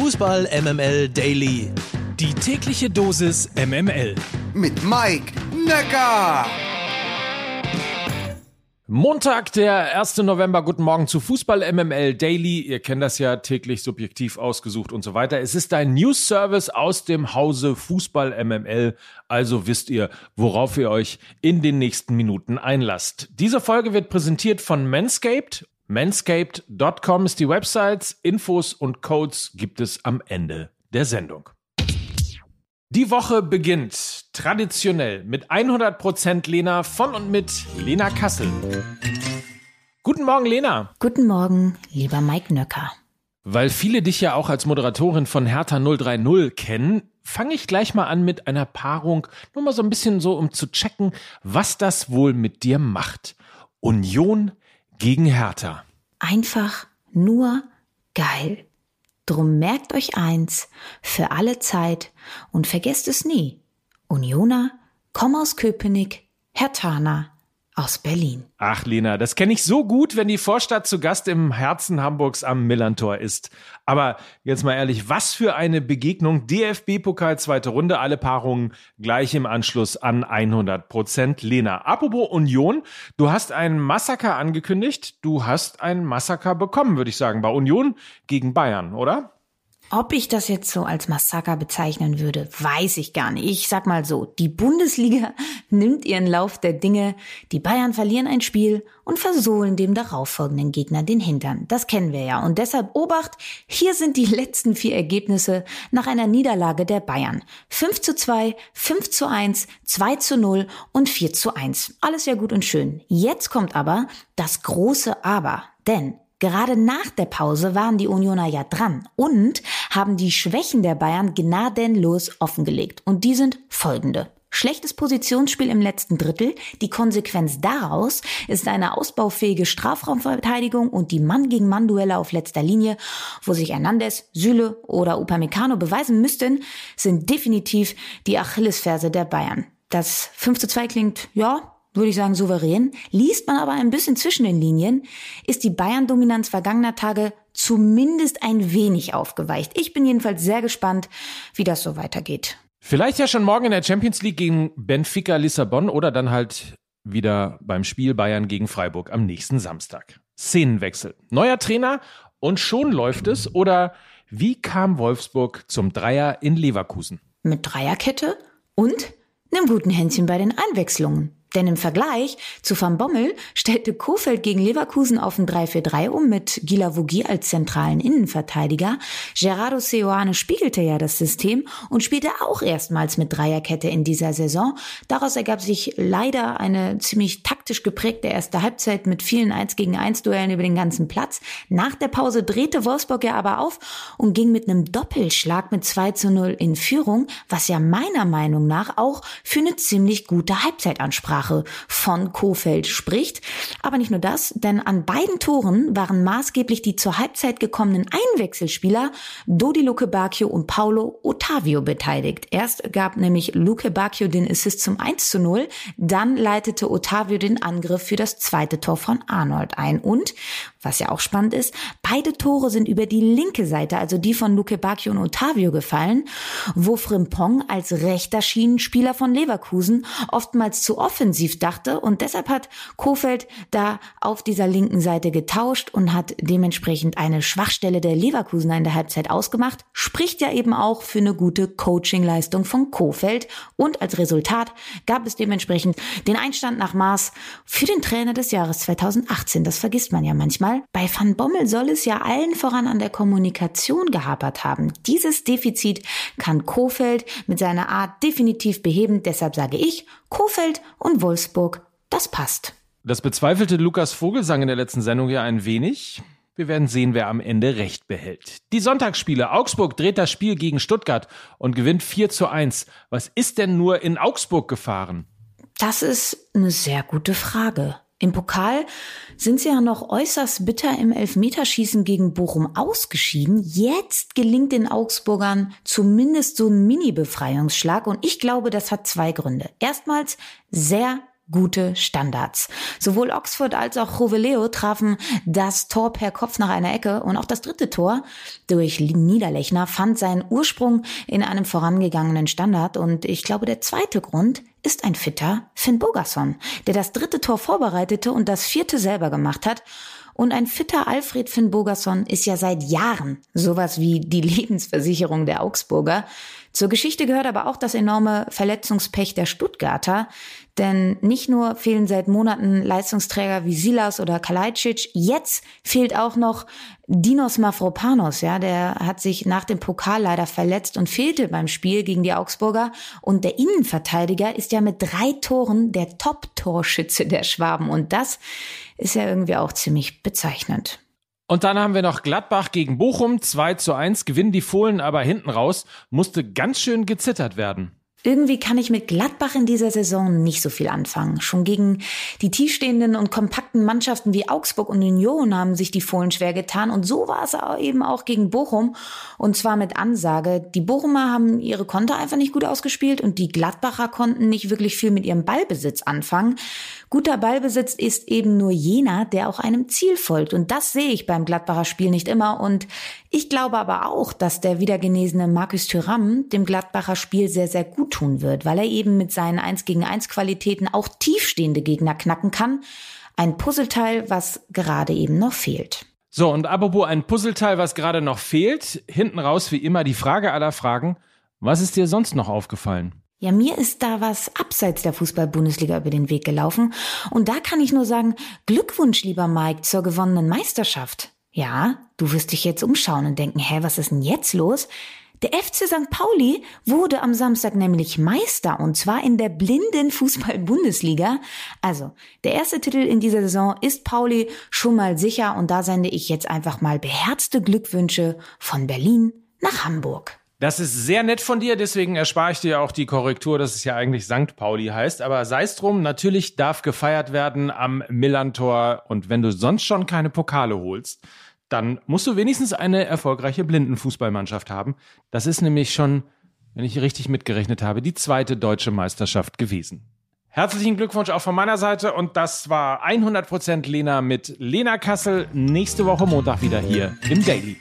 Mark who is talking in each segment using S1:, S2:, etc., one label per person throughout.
S1: Fußball MML Daily.
S2: Die tägliche Dosis MML.
S3: Mit Mike Necker.
S2: Montag, der 1. November. Guten Morgen zu Fußball MML Daily. Ihr kennt das ja täglich subjektiv ausgesucht und so weiter. Es ist ein News Service aus dem Hause Fußball MML. Also wisst ihr, worauf ihr euch in den nächsten Minuten einlasst. Diese Folge wird präsentiert von Manscaped. Manscaped.com ist die Website. Infos und Codes gibt es am Ende der Sendung. Die Woche beginnt traditionell mit 100% Lena von und mit Lena Kassel. Guten Morgen, Lena.
S4: Guten Morgen, lieber Mike Nöcker.
S2: Weil viele dich ja auch als Moderatorin von Hertha 030 kennen, fange ich gleich mal an mit einer Paarung, nur mal so ein bisschen so, um zu checken, was das wohl mit dir macht. Union gegen Hertha.
S4: Einfach nur geil. Drum merkt euch eins, für alle Zeit und vergesst es nie. Unioner, komm aus Köpenick, Hertaner aus Berlin.
S2: Ach, Lena, das kenne ich so gut, wenn die Vorstadt zu Gast im Herzen Hamburgs am Millantor ist. Aber jetzt mal ehrlich, was für eine Begegnung. DFB-Pokal zweite Runde, alle Paarungen gleich im Anschluss an 100 Prozent. Lena, apropos Union, du hast ein Massaker angekündigt. Du hast ein Massaker bekommen, würde ich sagen, bei Union gegen Bayern, oder?
S4: Ob ich das jetzt so als Massaker bezeichnen würde, weiß ich gar nicht. Ich sag mal so, die Bundesliga nimmt ihren Lauf der Dinge, die Bayern verlieren ein Spiel und versohlen dem darauffolgenden Gegner den Hintern. Das kennen wir ja. Und deshalb Obacht, hier sind die letzten vier Ergebnisse nach einer Niederlage der Bayern. 5 zu 2, 5 zu 1, 2 zu 0 und 4 zu 1. Alles ja gut und schön. Jetzt kommt aber das große Aber. Denn Gerade nach der Pause waren die Unioner ja dran und haben die Schwächen der Bayern gnadenlos offengelegt. Und die sind folgende. Schlechtes Positionsspiel im letzten Drittel. Die Konsequenz daraus ist eine ausbaufähige Strafraumverteidigung und die Mann-gegen-Mann-Duelle auf letzter Linie, wo sich Hernandez, Süle oder Upamecano beweisen müssten, sind definitiv die Achillesferse der Bayern. Das 5 zu 2 klingt, ja, würde ich sagen, souverän. Liest man aber ein bisschen zwischen den Linien, ist die Bayern-Dominanz vergangener Tage zumindest ein wenig aufgeweicht. Ich bin jedenfalls sehr gespannt, wie das so weitergeht.
S2: Vielleicht ja schon morgen in der Champions League gegen Benfica Lissabon oder dann halt wieder beim Spiel Bayern gegen Freiburg am nächsten Samstag. Szenenwechsel. Neuer Trainer und schon läuft es oder wie kam Wolfsburg zum Dreier in Leverkusen?
S4: Mit Dreierkette und einem guten Händchen bei den Einwechslungen. Denn im Vergleich zu Van Bommel stellte Kofeld gegen Leverkusen auf ein 3-4-3 um mit Gila Vogie als zentralen Innenverteidiger. Gerardo Seoane spiegelte ja das System und spielte auch erstmals mit Dreierkette in dieser Saison. Daraus ergab sich leider eine ziemlich taktisch geprägte erste Halbzeit mit vielen 1 gegen 1 Duellen über den ganzen Platz. Nach der Pause drehte Wolfsburg ja aber auf und ging mit einem Doppelschlag mit 2 zu 0 in Führung, was ja meiner Meinung nach auch für eine ziemlich gute Halbzeit ansprach. Ansprache von Kofeld spricht. Aber nicht nur das, denn an beiden Toren waren maßgeblich die zur Halbzeit gekommenen Einwechselspieler Dodi Luke Bacchio und Paulo Ottavio beteiligt. Erst gab nämlich Luke Bacchio den Assist zum 1 zu 0, dann leitete Ottavio den Angriff für das zweite Tor von Arnold ein und, was ja auch spannend ist, beide Tore sind über die linke Seite, also die von Luke Bacchio und Ottavio gefallen, wo Frimpong als rechter Schienenspieler von Leverkusen oftmals zu offensiv dachte und deshalb hat Kofeld da auf dieser linken Seite getauscht und hat dementsprechend eine Schwachstelle der Leverkusener in der Halbzeit ausgemacht, spricht ja eben auch für eine gute Coachingleistung von Kofeld und als Resultat gab es dementsprechend den Einstand nach Maß für den Trainer des Jahres 2018. Das vergisst man ja manchmal manchmal. Bei Van Bommel soll es ja allen voran an der Kommunikation gehapert haben. Dieses Defizit kann Kofeld mit seiner Art definitiv beheben. Deshalb sage ich, Kofeld und Wolfsburg, das passt.
S2: Das bezweifelte Lukas Vogelsang in der letzten Sendung ja ein wenig. Wir werden sehen, wer am Ende Recht behält. Die Sonntagsspiele. Augsburg dreht das Spiel gegen Stuttgart und gewinnt 4 zu 1. Was ist denn nur in Augsburg gefahren?
S4: Das ist eine sehr gute Frage. Im Pokal sind sie ja noch äußerst bitter im Elfmeterschießen gegen Bochum ausgeschieden. Jetzt gelingt den Augsburgern zumindest so ein Mini-Befreiungsschlag und ich glaube, das hat zwei Gründe. Erstmals sehr gute Standards. Sowohl Oxford als auch Joveleo trafen das Tor per Kopf nach einer Ecke und auch das dritte Tor durch Niederlechner fand seinen Ursprung in einem vorangegangenen Standard und ich glaube, der zweite Grund ist ein fitter Finn Bogerson, der das dritte Tor vorbereitete und das vierte selber gemacht hat und ein fitter Alfred Finn Bogerson ist ja seit Jahren sowas wie die Lebensversicherung der Augsburger. Zur Geschichte gehört aber auch das enorme Verletzungspech der Stuttgarter. Denn nicht nur fehlen seit Monaten Leistungsträger wie Silas oder Kalajdzic, jetzt fehlt auch noch Dinos Mafropanos, ja, der hat sich nach dem Pokal leider verletzt und fehlte beim Spiel gegen die Augsburger. Und der Innenverteidiger ist ja mit drei Toren der Top-Torschütze der Schwaben. Und das ist ja irgendwie auch ziemlich bezeichnend.
S2: Und dann haben wir noch Gladbach gegen Bochum. 2 zu 1 gewinnen die Fohlen, aber hinten raus musste ganz schön gezittert werden.
S4: Irgendwie kann ich mit Gladbach in dieser Saison nicht so viel anfangen. Schon gegen die tiefstehenden und kompakten Mannschaften wie Augsburg und Union haben sich die Fohlen schwer getan. Und so war es eben auch gegen Bochum. Und zwar mit Ansage. Die Bochumer haben ihre Konter einfach nicht gut ausgespielt und die Gladbacher konnten nicht wirklich viel mit ihrem Ballbesitz anfangen. Guter Ballbesitz ist eben nur jener, der auch einem Ziel folgt. Und das sehe ich beim Gladbacher Spiel nicht immer. Und ich glaube aber auch, dass der wiedergenesene Markus Thüram dem Gladbacher Spiel sehr, sehr gut tun wird, weil er eben mit seinen 1 gegen 1 Qualitäten auch tiefstehende Gegner knacken kann. Ein Puzzleteil, was gerade eben noch fehlt.
S2: So, und apropos ein Puzzleteil, was gerade noch fehlt, hinten raus wie immer die Frage aller Fragen. Was ist dir sonst noch aufgefallen?
S4: Ja, mir ist da was abseits der Fußball-Bundesliga über den Weg gelaufen. Und da kann ich nur sagen, Glückwunsch, lieber Mike, zur gewonnenen Meisterschaft. Ja, du wirst dich jetzt umschauen und denken, hä, was ist denn jetzt los? Der FC St. Pauli wurde am Samstag nämlich Meister und zwar in der blinden Fußball-Bundesliga. Also, der erste Titel in dieser Saison ist Pauli schon mal sicher und da sende ich jetzt einfach mal beherzte Glückwünsche von Berlin nach Hamburg.
S2: Das ist sehr nett von dir, deswegen erspare ich dir auch die Korrektur, dass es ja eigentlich St. Pauli heißt. Aber sei es drum, natürlich darf gefeiert werden am Millantor. Und wenn du sonst schon keine Pokale holst, dann musst du wenigstens eine erfolgreiche Blindenfußballmannschaft haben. Das ist nämlich schon, wenn ich richtig mitgerechnet habe, die zweite deutsche Meisterschaft gewesen. Herzlichen Glückwunsch auch von meiner Seite und das war 100% Lena mit Lena Kassel. Nächste Woche Montag wieder hier im Daily.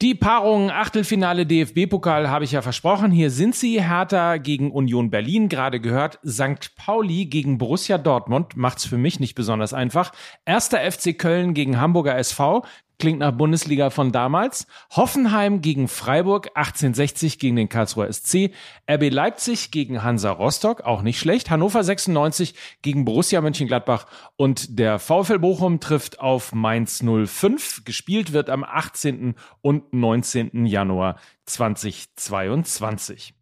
S2: Die Paarung Achtelfinale DFB-Pokal habe ich ja versprochen. Hier sind sie. Hertha gegen Union Berlin, gerade gehört. St. Pauli gegen Borussia Dortmund macht's für mich nicht besonders einfach. Erster FC Köln gegen Hamburger SV. Klingt nach Bundesliga von damals. Hoffenheim gegen Freiburg, 1860 gegen den Karlsruher SC. RB Leipzig gegen Hansa Rostock, auch nicht schlecht. Hannover 96 gegen Borussia Mönchengladbach. Und der VfL Bochum trifft auf Mainz 05. Gespielt wird am 18. und 19. Januar 2022.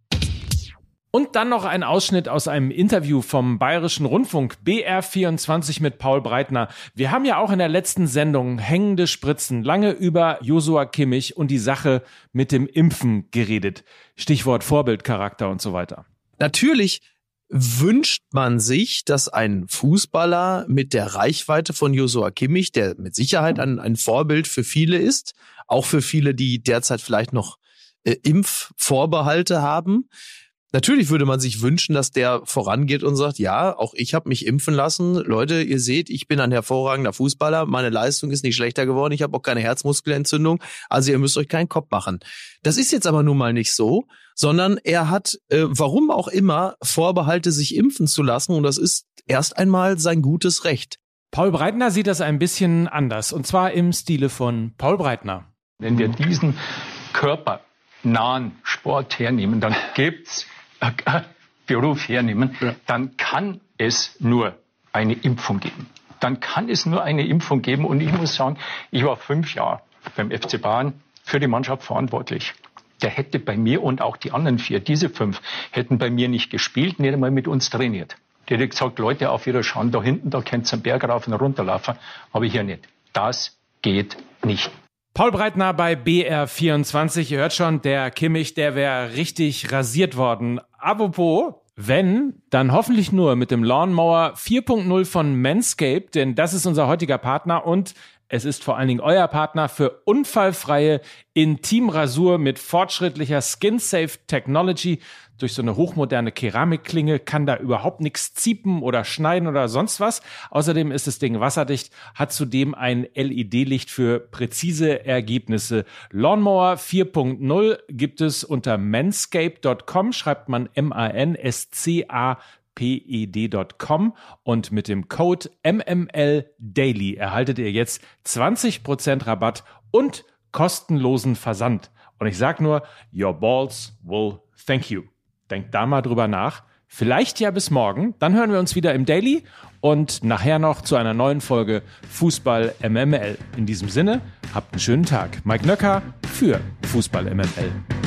S2: Und dann noch ein Ausschnitt aus einem Interview vom Bayerischen Rundfunk BR24 mit Paul Breitner. Wir haben ja auch in der letzten Sendung hängende Spritzen lange über Josua Kimmich und die Sache mit dem Impfen geredet. Stichwort Vorbildcharakter und so weiter.
S5: Natürlich wünscht man sich, dass ein Fußballer mit der Reichweite von Josua Kimmich, der mit Sicherheit ein, ein Vorbild für viele ist, auch für viele, die derzeit vielleicht noch äh, Impfvorbehalte haben, Natürlich würde man sich wünschen, dass der vorangeht und sagt, ja, auch ich habe mich impfen lassen. Leute, ihr seht, ich bin ein hervorragender Fußballer, meine Leistung ist nicht schlechter geworden, ich habe auch keine Herzmuskelentzündung, also ihr müsst euch keinen Kopf machen. Das ist jetzt aber nun mal nicht so, sondern er hat, äh, warum auch immer, Vorbehalte, sich impfen zu lassen und das ist erst einmal sein gutes Recht.
S2: Paul Breitner sieht das ein bisschen anders und zwar im Stile von Paul Breitner.
S6: Wenn wir diesen körpernahen Sport hernehmen, dann gibt's Beruf hernehmen, ja. dann kann es nur eine Impfung geben. Dann kann es nur eine Impfung geben. Und ich muss sagen, ich war fünf Jahre beim FC Bayern für die Mannschaft verantwortlich. Der hätte bei mir und auch die anderen vier, diese fünf, hätten bei mir nicht gespielt, nicht einmal mit uns trainiert. Der hätte gesagt, Leute, auf Ihrer Schauen da hinten, da könnt ihr einen Berg rauf und runterlaufen, aber hier nicht. Das geht nicht.
S2: Paul Breitner bei BR24. Ihr hört schon, der Kimmich, der wäre richtig rasiert worden. Apropos, wenn, dann hoffentlich nur mit dem Lawnmower 4.0 von Manscaped, denn das ist unser heutiger Partner und Es ist vor allen Dingen euer Partner für unfallfreie Intimrasur mit fortschrittlicher Skin-Safe Technology. Durch so eine hochmoderne Keramikklinge kann da überhaupt nichts ziepen oder schneiden oder sonst was. Außerdem ist das Ding wasserdicht, hat zudem ein LED-Licht für präzise Ergebnisse. Lawnmower 4.0 gibt es unter manscape.com, schreibt man M-A-N-S-C-A ped.com und mit dem Code MMLDaily erhaltet ihr jetzt 20% Rabatt und kostenlosen Versand. Und ich sag nur, your balls will thank you. Denkt da mal drüber nach. Vielleicht ja bis morgen. Dann hören wir uns wieder im Daily und nachher noch zu einer neuen Folge Fußball MML. In diesem Sinne, habt einen schönen Tag. Mike Nöcker für Fußball MML.